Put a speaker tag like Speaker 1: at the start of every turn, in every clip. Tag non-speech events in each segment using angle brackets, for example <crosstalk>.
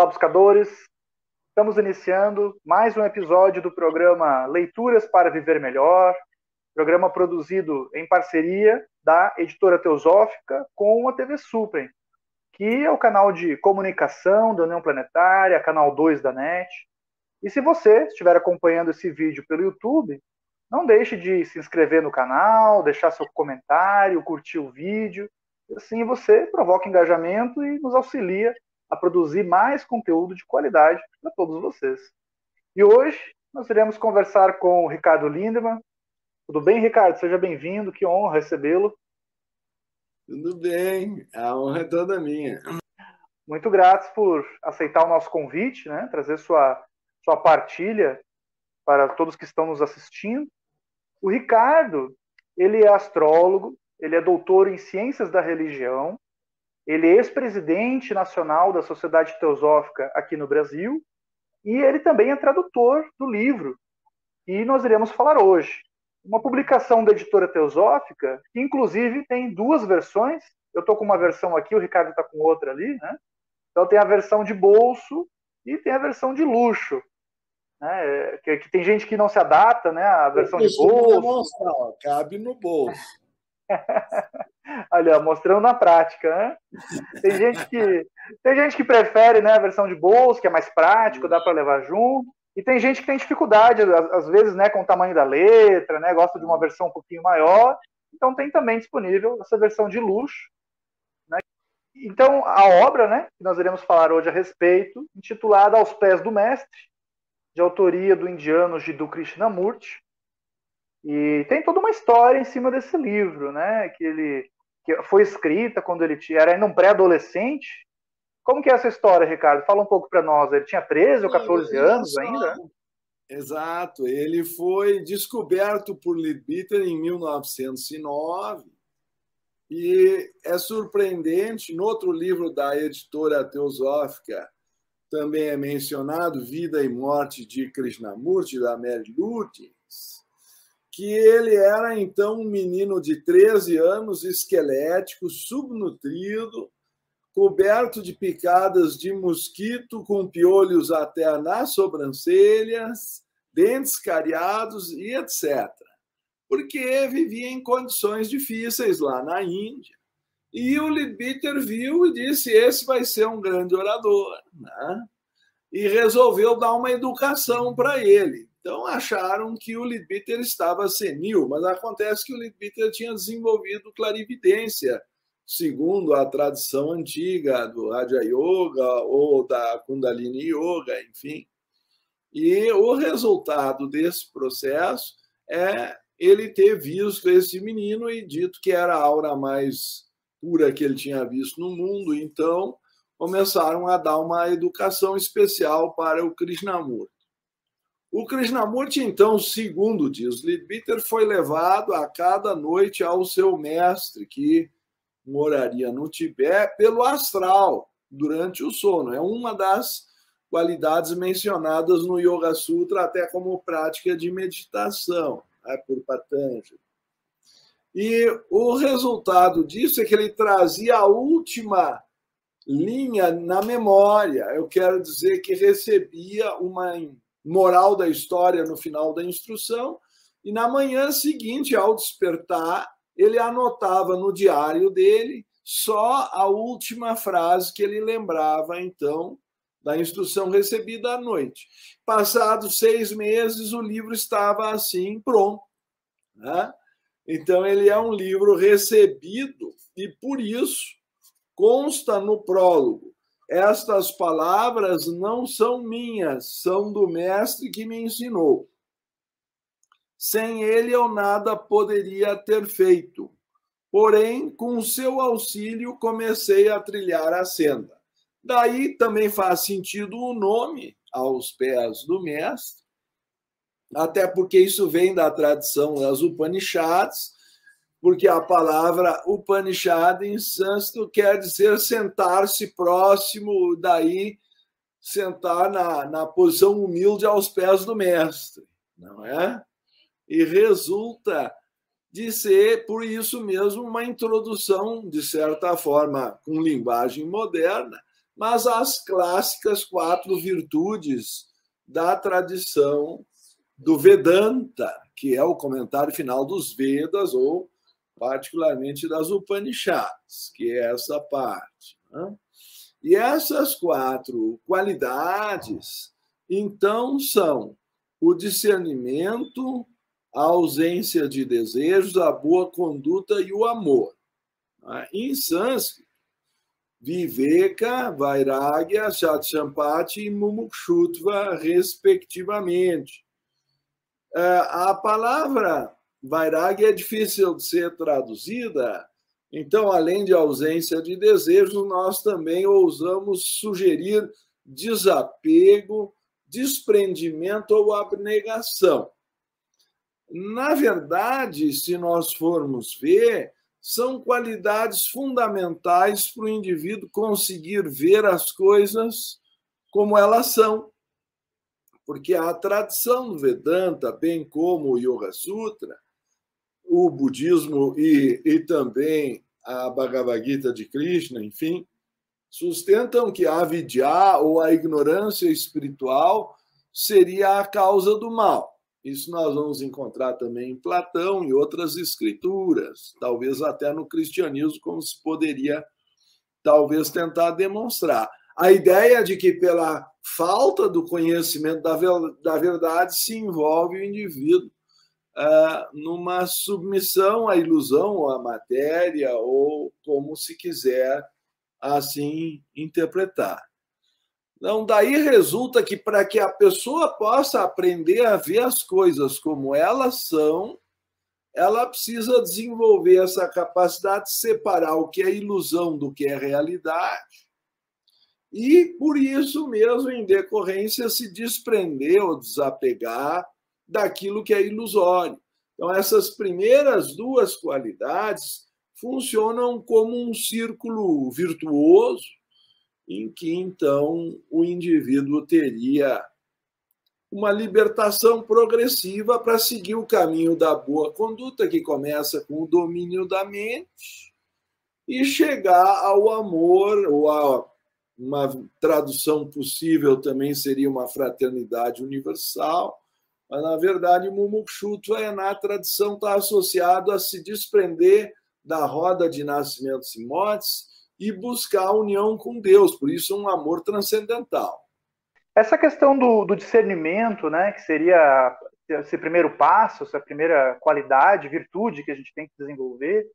Speaker 1: Olá, buscadores! Estamos iniciando mais um episódio do programa Leituras para Viver Melhor, programa produzido em parceria da editora Teosófica com a TV Suprem, que é o canal de comunicação da União Planetária, canal 2 da NET. E se você estiver acompanhando esse vídeo pelo YouTube, não deixe de se inscrever no canal, deixar seu comentário, curtir o vídeo. Assim você provoca engajamento e nos auxilia a produzir mais conteúdo de qualidade para todos vocês. E hoje nós iremos conversar com o Ricardo Lindemann. Tudo bem, Ricardo? Seja bem-vindo, que honra recebê-lo.
Speaker 2: Tudo bem, a honra é toda minha.
Speaker 1: Muito gratos por aceitar o nosso convite, né? trazer sua, sua partilha para todos que estão nos assistindo. O Ricardo, ele é astrólogo, ele é doutor em ciências da religião, ele é ex-presidente nacional da Sociedade Teosófica aqui no Brasil e ele também é tradutor do livro que nós iremos falar hoje. Uma publicação da editora Teosófica, que inclusive tem duas versões. Eu estou com uma versão aqui, o Ricardo está com outra ali, né? Então tem a versão de bolso e tem a versão de luxo. Né? Que, que tem gente que não se adapta né? à versão de bolso.
Speaker 2: Mostrar, ó, cabe no bolso. <laughs>
Speaker 1: Olha, mostrando na prática, né? Tem gente que tem gente que prefere, né, a versão de bolso, que é mais prático, dá para levar junto. E tem gente que tem dificuldade, às vezes, né, com o tamanho da letra, né, gosta de uma versão um pouquinho maior. Então tem também disponível essa versão de luxo. Né? Então a obra, né, que nós iremos falar hoje a respeito, intitulada Aos Pés do Mestre, de autoria do indiano Jiddu Krishnamurti, e tem toda uma história em cima desse livro, né? Que ele que foi escrita quando ele tinha, era ainda um pré-adolescente. Como que é essa história, Ricardo? Fala um pouco para nós. Ele tinha 13 ou 14 anos ainda?
Speaker 2: Exato. Ele foi descoberto por Leadbeater em 1909. E é surpreendente, no outro livro da editora teosófica, também é mencionado Vida e Morte de Krishnamurti, da Mary Lutens, que ele era então um menino de 13 anos, esquelético, subnutrido, coberto de picadas de mosquito, com piolhos até nas sobrancelhas, dentes cariados e etc. Porque vivia em condições difíceis lá na Índia. E o Leadbeater viu e disse: esse vai ser um grande orador. Né? E resolveu dar uma educação para ele. Então acharam que o Leadbeater estava senil, mas acontece que o Leadbeater tinha desenvolvido clarividência, segundo a tradição antiga do Raja Yoga ou da Kundalini Yoga, enfim. E o resultado desse processo é ele ter visto esse menino e dito que era a aura mais pura que ele tinha visto no mundo. Então, começaram a dar uma educação especial para o Krishnamurti. O Krishnamurti, então, segundo diz Leadbeater, foi levado a cada noite ao seu mestre, que moraria no Tibete, pelo astral, durante o sono. É uma das qualidades mencionadas no Yoga Sutra, até como prática de meditação, né, por Patanjali. E o resultado disso é que ele trazia a última linha na memória. Eu quero dizer que recebia uma moral da história no final da instrução, e na manhã seguinte, ao despertar, ele anotava no diário dele só a última frase que ele lembrava, então, da instrução recebida à noite. Passados seis meses, o livro estava assim pronto. Né? Então, ele é um livro recebido e, por isso, consta no prólogo estas palavras não são minhas, são do mestre que me ensinou. Sem ele eu nada poderia ter feito. Porém, com seu auxílio, comecei a trilhar a senda. Daí também faz sentido o nome aos pés do mestre, até porque isso vem da tradição das Upanishads, porque a palavra Upanishad em sânscrito quer dizer sentar-se próximo, daí sentar na, na posição humilde aos pés do mestre, não é? E resulta de ser, por isso mesmo, uma introdução, de certa forma, com linguagem moderna, mas as clássicas quatro virtudes da tradição do Vedanta, que é o comentário final dos Vedas, ou particularmente das Upanishads, que é essa parte. Né? E essas quatro qualidades, então, são o discernimento, a ausência de desejos, a boa conduta e o amor. Né? Em sânscrito, Viveka, Vairagya, Satsampati e Mumukshutva, respectivamente. É, a palavra Vairagya é difícil de ser traduzida, então, além de ausência de desejos, nós também ousamos sugerir desapego, desprendimento ou abnegação. Na verdade, se nós formos ver, são qualidades fundamentais para o indivíduo conseguir ver as coisas como elas são. Porque a tradição do Vedanta, bem como o Yoga Sutra, o budismo e, e também a Bhagavad Gita de Krishna, enfim, sustentam que a vidya ou a ignorância espiritual seria a causa do mal. Isso nós vamos encontrar também em Platão e outras escrituras, talvez até no cristianismo, como se poderia talvez tentar demonstrar. A ideia de que pela falta do conhecimento da verdade se envolve o indivíduo uh, numa submissão à ilusão ou à matéria, ou como se quiser assim interpretar. Então, daí resulta que para que a pessoa possa aprender a ver as coisas como elas são, ela precisa desenvolver essa capacidade de separar o que é ilusão do que é realidade. E, por isso mesmo, em decorrência, se desprender ou desapegar daquilo que é ilusório. Então, essas primeiras duas qualidades funcionam como um círculo virtuoso em que então o indivíduo teria uma libertação progressiva para seguir o caminho da boa conduta, que começa com o domínio da mente, e chegar ao amor, ou a uma tradução possível também seria uma fraternidade universal, mas na verdade o Mumukshutra é na tradição está associado a se desprender da roda de nascimentos e mortes e buscar a união com Deus, por isso um amor transcendental.
Speaker 1: Essa questão do, do discernimento, né, que seria esse primeiro passo, essa primeira qualidade, virtude que a gente tem que desenvolver,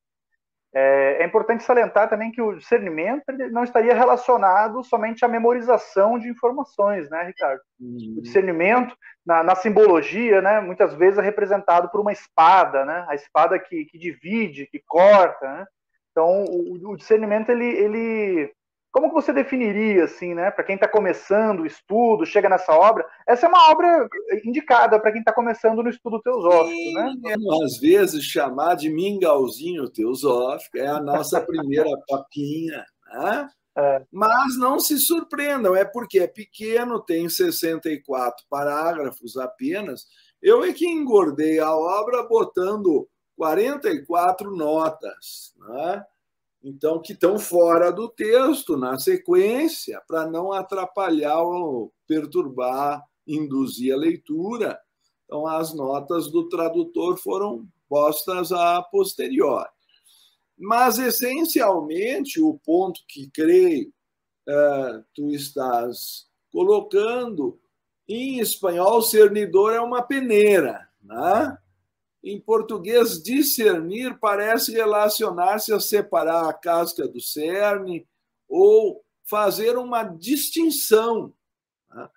Speaker 1: é, é, importante salientar também que o discernimento não estaria relacionado somente à memorização de informações, né, Ricardo? Uhum. O discernimento, na, na, simbologia, né, muitas vezes é representado por uma espada, né? A espada que, que divide, que corta, né? Então, o, o discernimento, ele, ele, como que você definiria, assim, né, para quem está começando o estudo, chega nessa obra? Essa é uma obra indicada para quem está começando no estudo teosófico, né?
Speaker 2: Sim, né? Às vezes chamar de mingauzinho teosófico é a nossa primeira <laughs> papinha, né? É. Mas não se surpreendam, é porque é pequeno, tem 64 parágrafos apenas. Eu é que engordei a obra botando 44 notas, né? Então que estão fora do texto na sequência para não atrapalhar ou perturbar, induzir a leitura. Então as notas do tradutor foram postas a posteriori. Mas essencialmente o ponto que creio uh, tu estás colocando em espanhol cernidor é uma peneira, né? Em português, discernir parece relacionar-se a separar a casca do cerne ou fazer uma distinção. Tá?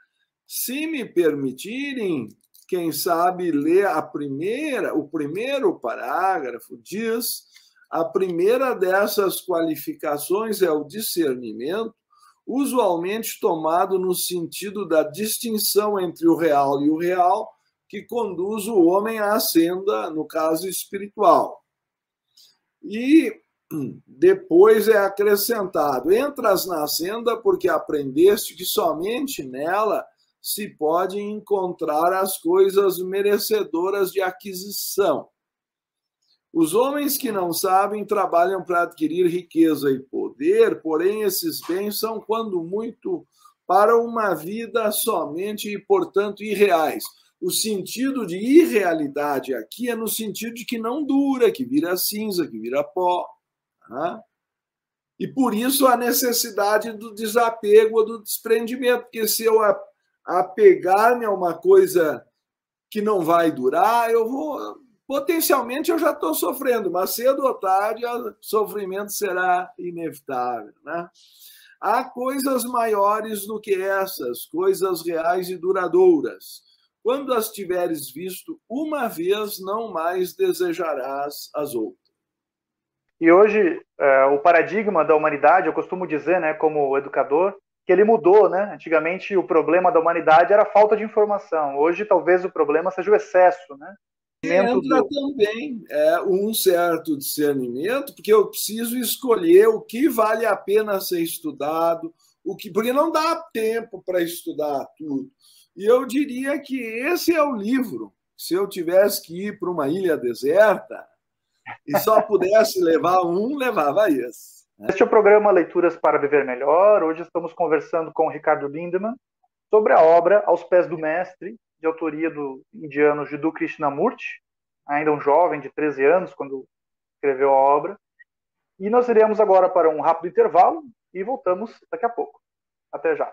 Speaker 2: Se me permitirem, quem sabe ler a primeira, o primeiro parágrafo diz: a primeira dessas qualificações é o discernimento, usualmente tomado no sentido da distinção entre o real e o real, que conduz o homem à senda, no caso espiritual. E depois é acrescentado: entras na senda porque aprendeste que somente nela se pode encontrar as coisas merecedoras de aquisição. Os homens que não sabem trabalham para adquirir riqueza e poder porém esses bens são, quando muito, para uma vida somente e, portanto, irreais. O sentido de irrealidade aqui é no sentido de que não dura, que vira cinza, que vira pó. Tá? E por isso a necessidade do desapego, do desprendimento, porque se eu apegar-me a uma coisa que não vai durar, eu vou potencialmente eu já estou sofrendo, mas cedo ou tarde o sofrimento será inevitável. Né? Há coisas maiores do que essas, coisas reais e duradouras. Quando as tiveres visto uma vez, não mais desejarás as outras.
Speaker 1: E hoje, é, o paradigma da humanidade, eu costumo dizer, né, como educador, que ele mudou, né? Antigamente o problema da humanidade era a falta de informação. Hoje talvez o problema seja o excesso, né?
Speaker 2: Entra do... também é, um certo discernimento, porque eu preciso escolher o que vale a pena ser estudado, o que porque não dá tempo para estudar tudo. E eu diria que esse é o livro. Se eu tivesse que ir para uma ilha deserta e só pudesse levar um, levava esse.
Speaker 1: Este é o programa Leituras para Viver Melhor. Hoje estamos conversando com o Ricardo Lindemann sobre a obra Aos Pés do Mestre, de autoria do indiano Jiddu Krishnamurti, ainda um jovem de 13 anos quando escreveu a obra. E nós iremos agora para um rápido intervalo e voltamos daqui a pouco. Até já.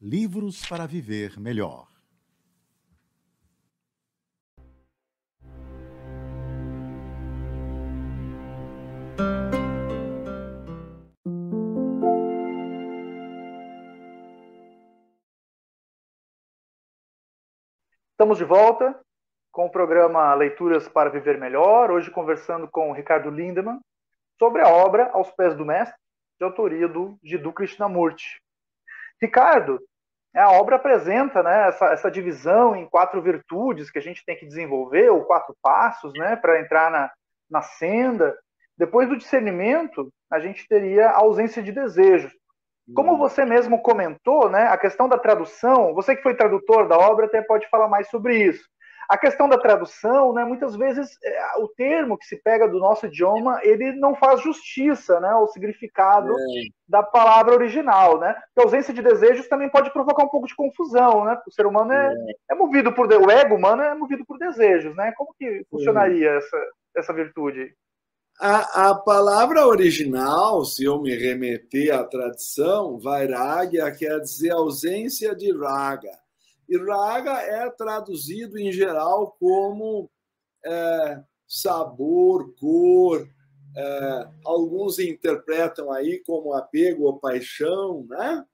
Speaker 3: Livros para Viver Melhor.
Speaker 1: Estamos de volta com o programa Leituras para Viver Melhor, hoje conversando com Ricardo Lindemann sobre a obra Aos Pés do Mestre, de autoria do Jiddu Krishnamurti. Ricardo, é, a obra apresenta né, essa, essa, divisão em quatro virtudes que a gente tem que desenvolver, ou quatro passos, né, para entrar na, na senda. Depois do discernimento, a gente teria a ausência de desejos. Como hum. você mesmo comentou, né, a questão da tradução, você que foi tradutor da obra até pode falar mais sobre isso. A questão da tradução, né, muitas vezes é, o termo que se pega do nosso idioma, ele não faz justiça né, ao significado é. da palavra original. Né? A ausência de desejos também pode provocar um pouco de confusão. Né? O ser humano é, é. é movido por... O ego humano é movido por desejos. Né? Como que funcionaria essa, essa virtude?
Speaker 2: A, a, palavra original, se eu me remeter à tradição, vairagya quer dizer ausência de raga. Raga é traduzido em geral como é, sabor, cor. É, alguns interpretam aí como apego ou paixão, né?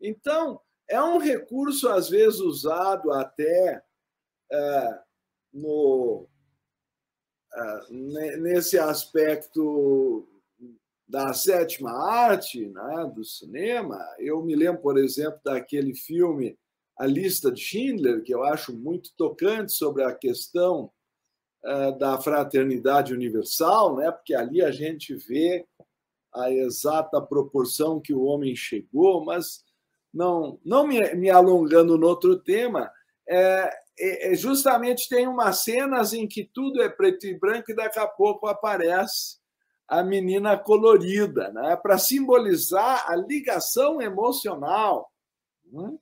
Speaker 2: Então, é um recurso às vezes usado até é, no, é, nesse aspecto da sétima arte, né, do cinema. Eu me lembro, por exemplo, daquele filme a lista de Schindler, que eu acho muito tocante sobre a questão uh, da fraternidade universal, né? porque ali a gente vê a exata proporção que o homem chegou, mas não, não me, me alongando no outro tema, é, é, é, justamente tem umas cenas em que tudo é preto e branco e daqui a pouco aparece a menina colorida, né? para simbolizar a ligação emocional. Né?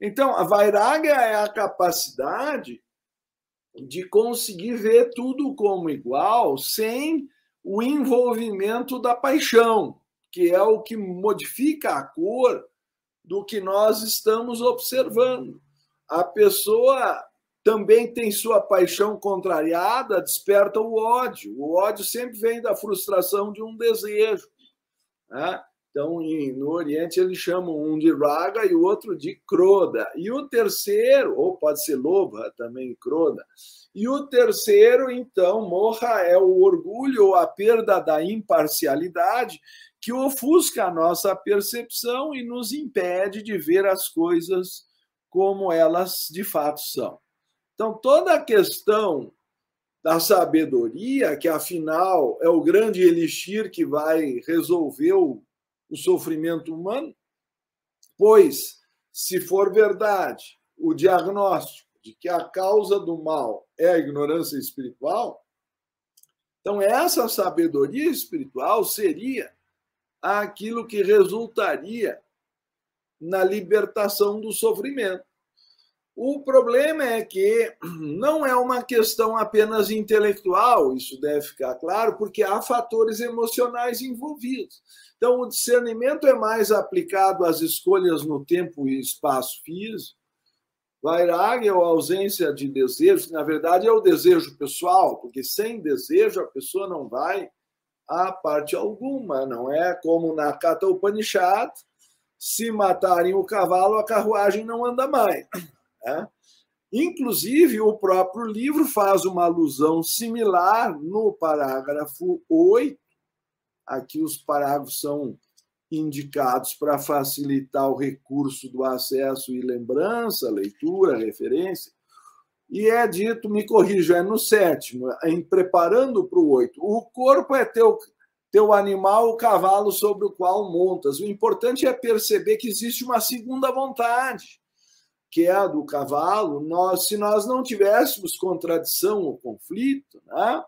Speaker 2: Então, a vairaga é a capacidade de conseguir ver tudo como igual sem o envolvimento da paixão, que é o que modifica a cor do que nós estamos observando. A pessoa também tem sua paixão contrariada, desperta o ódio. O ódio sempre vem da frustração de um desejo. Né? Então, no Oriente, eles chamam um de Raga e o outro de Kroda. E o terceiro, ou pode ser Lobha também, Kroda. E o terceiro, então, Morra é o orgulho ou a perda da imparcialidade que ofusca a nossa percepção e nos impede de ver as coisas como elas de fato são. Então, toda a questão da sabedoria, que afinal é o grande elixir que vai resolver o o sofrimento humano, pois, se for verdade o diagnóstico de que a causa do mal é a ignorância espiritual, então essa sabedoria espiritual seria aquilo que resultaria na libertação do sofrimento. O problema é que <clears throat> não é uma questão apenas intelectual, isso deve ficar claro, porque há fatores emocionais envolvidos. Então, o discernimento é mais aplicado às escolhas no tempo e espaço físico. Vairagya, ou ausência de desejo, que na verdade é o desejo pessoal, porque sem desejo a pessoa não vai a parte alguma, não é como na Kata Upanishad, se matarem o cavalo, a carruagem não anda mais. Né? Inclusive, o próprio livro faz uma alusão similar no parágrafo 8. Aqui os parágrafos são indicados para facilitar o recurso do acesso e lembrança, leitura, referência. E é dito, me corrijo, é no sétimo, em preparando para o oito. O corpo é teu, teu animal, o cavalo sobre o qual montas. O importante é perceber que existe uma segunda vontade que é a do cavalo, nós, se nós não tivéssemos contradição ou conflito, né?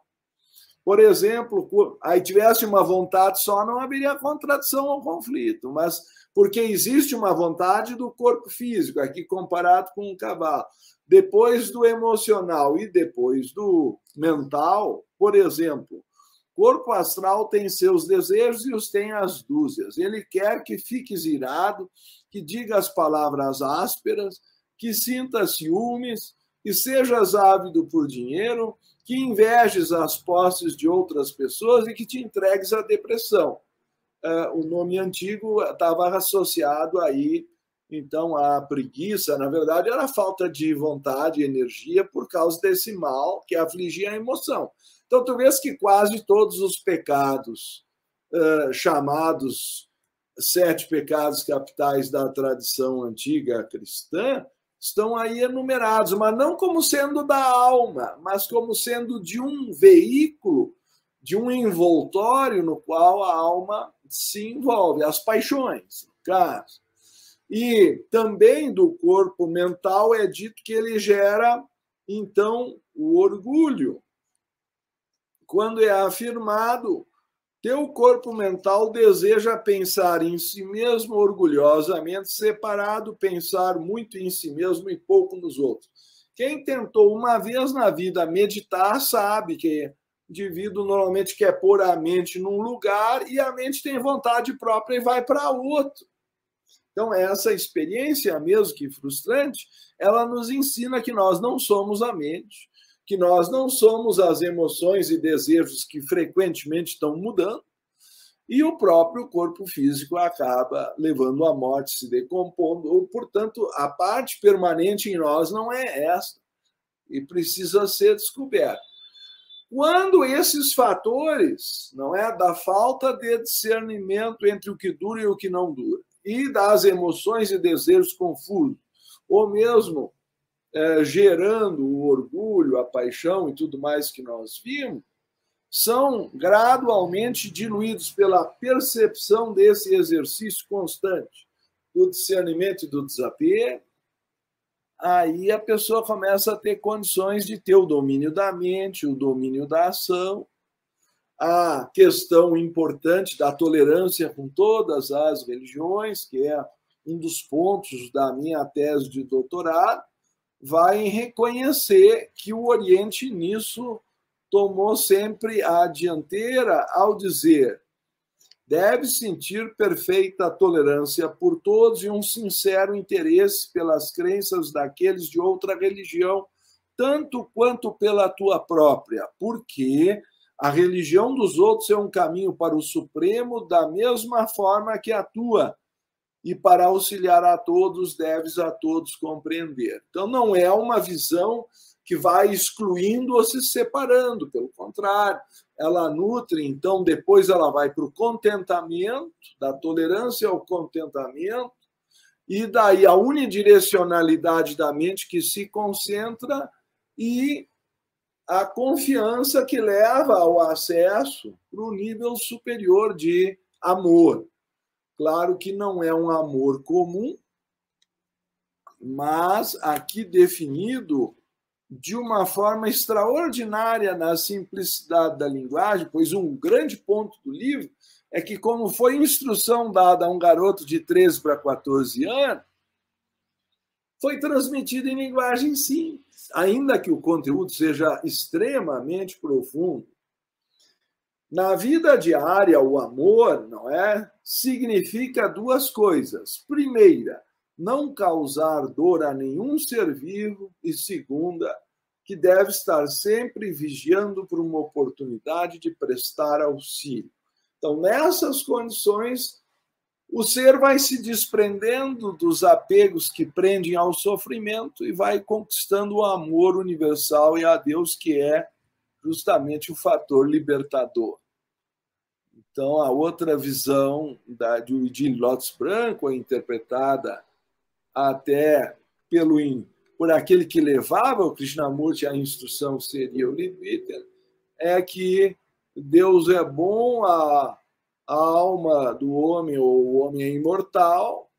Speaker 2: por exemplo, aí tivesse uma vontade só, não haveria contradição ou conflito, mas porque existe uma vontade do corpo físico, aqui comparado com o cavalo. Depois do emocional e depois do mental, por exemplo, corpo astral tem seus desejos e os tem as dúzias. Ele quer que fiques irado, que diga as palavras ásperas, que sinta ciúmes, que sejas ávido por dinheiro, que invejes as posses de outras pessoas e que te entregues à depressão. É, o nome antigo estava associado aí, então, à preguiça. Na verdade, era a falta de vontade e energia por causa desse mal que afligia a emoção. Então, tu vês que quase todos os pecados uh, chamados sete pecados capitais da tradição antiga cristã estão aí enumerados, mas não como sendo da alma, mas como sendo de um veículo, de um envoltório no qual a alma se envolve, as paixões, no caso. E também do corpo mental é dito que ele gera, então, o orgulho. Quando é afirmado teu corpo mental deseja pensar em si mesmo orgulhosamente, separado, pensar muito em si mesmo e pouco nos outros. Quem tentou uma vez na vida meditar sabe que o indivíduo normalmente quer pôr a mente num lugar e a mente tem vontade própria e vai para outro. Então, essa experiência, mesmo que frustrante, ela nos ensina que nós não somos a mente, que nós não somos as emoções e desejos que frequentemente estão mudando, e o próprio corpo físico acaba levando à morte, se decompondo. Portanto, a parte permanente em nós não é essa, e precisa ser descoberta. Quando esses fatores, não é, da falta de discernimento entre o que dura e o que não dura, e das emoções e desejos confusos, ou mesmo é, gerando o orgulho, a paixão e tudo mais que nós vimos, são gradualmente diluídos pela percepção desse exercício constante do discernimento e do desapego. Aí a pessoa começa a ter condições de ter o domínio da mente, o domínio da ação, a questão importante da tolerância com todas as religiões, que é um dos pontos da minha tese de doutorado, vai reconhecer que o Oriente nisso tomou sempre a dianteira ao dizer deve sentir perfeita tolerância por todos e um sincero interesse pelas crenças daqueles de outra religião, tanto quanto pela tua própria, porque a religião dos outros é um caminho para o Supremo da mesma forma que a tua, e para auxiliar a todos, deves a todos compreender. Então, não é uma visão que vai excluindo ou se separando, pelo contrário, ela nutre, então depois ela vai para o contentamento, da tolerância ao contentamento, e daí a unidirecionalidade da mente que se concentra e a confiança que leva ao acesso para o nível superior de amor. Claro que não é um amor comum, mas aqui definido de uma forma extraordinária na simplicidade da linguagem, pois um grande ponto do livro é que, como foi instrução dada a um garoto de 13 para 14 anos, foi transmitido em linguagem simples, ainda que o conteúdo seja extremamente profundo. Na vida diária, o amor, não é? Significa duas coisas. Primeira, não causar dor a nenhum ser vivo. E segunda, que deve estar sempre vigiando por uma oportunidade de prestar auxílio. Então, nessas condições, o ser vai se desprendendo dos apegos que prendem ao sofrimento e vai conquistando o amor universal e a Deus, que é justamente o fator libertador. Então, a outra visão da, de, Lotus Branco é interpretada até pelo, por aquele que levava o Krishnamurti à instrução seria o Libiter, é que Deus é bom, a, a alma do homem, ou o homem é imortal,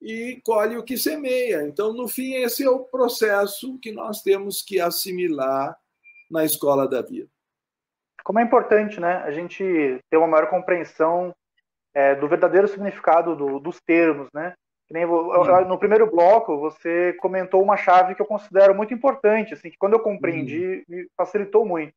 Speaker 2: e colhe o que semeia. Então, no fim, esse é o processo que nós temos que assimilar na escola da vida
Speaker 1: como é importante né, a gente ter uma maior compreensão é, do verdadeiro significado do, dos termos, né? no primeiro bloco você comentou uma chave que eu considero muito importante, assim, que quando eu compreendi me facilitou muito.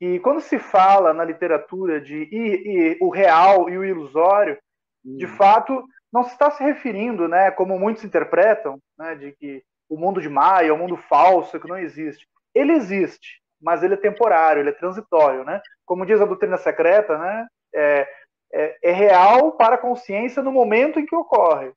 Speaker 1: E quando se fala na literatura de e, e, o real e o ilusório, de fato não se está se referindo, né, como muitos interpretam, né, de que o mundo de Maia é um mundo falso que não existe. Ele existe, mas ele é temporário, ele é transitório, né? Como diz a doutrina secreta, né? É, é, é real para a consciência no momento em que ocorre.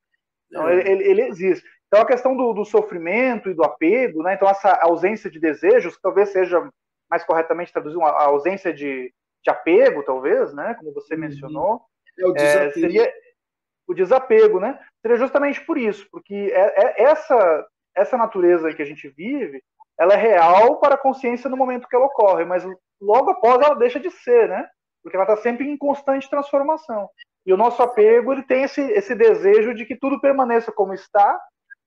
Speaker 1: Então, é. ele, ele, existe. Então, a questão do, do, sofrimento e do apego, né? Então, essa ausência de desejos, talvez seja mais corretamente traduzido, a ausência de, de apego, talvez, né? Como você uhum. mencionou.
Speaker 2: É o desapego. É,
Speaker 1: seria o desapego, né? Seria justamente por isso, porque é, é essa, essa natureza que a gente vive, ela é real para a consciência no momento que ela ocorre, mas logo após ela deixa de ser, né? Porque ela está sempre em constante transformação. E o nosso apego ele tem esse, esse desejo de que tudo permaneça como está,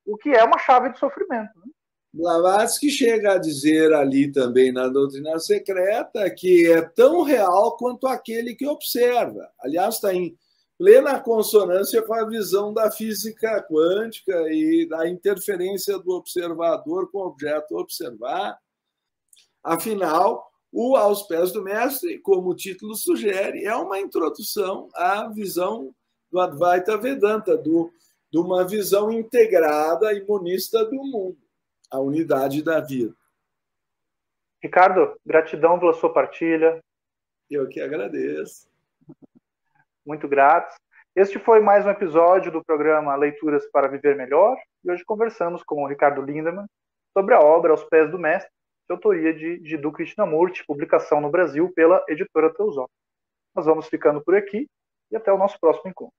Speaker 1: o que é uma chave de sofrimento. Né?
Speaker 2: Blavatsky chega a dizer ali também na doutrina secreta que é tão real quanto aquele que observa. Aliás, está em plena consonância com a visão da física quântica e da interferência do observador com o objeto observar. Afinal, o Aos Pés do Mestre, como o título sugere, é uma introdução à visão do Advaita Vedanta, do, de uma visão integrada e monista do mundo, a unidade da vida.
Speaker 1: Ricardo, gratidão pela sua partilha.
Speaker 2: Eu que agradeço
Speaker 1: muito gratos. Este foi mais um episódio do programa Leituras para Viver Melhor e hoje conversamos com o Ricardo Lindemann sobre a obra Aos Pés do Mestre, de autoria de Jiddu Krishnamurti, publicação no Brasil pela editora Teosófica. Nós vamos ficando por aqui e até o nosso próximo encontro.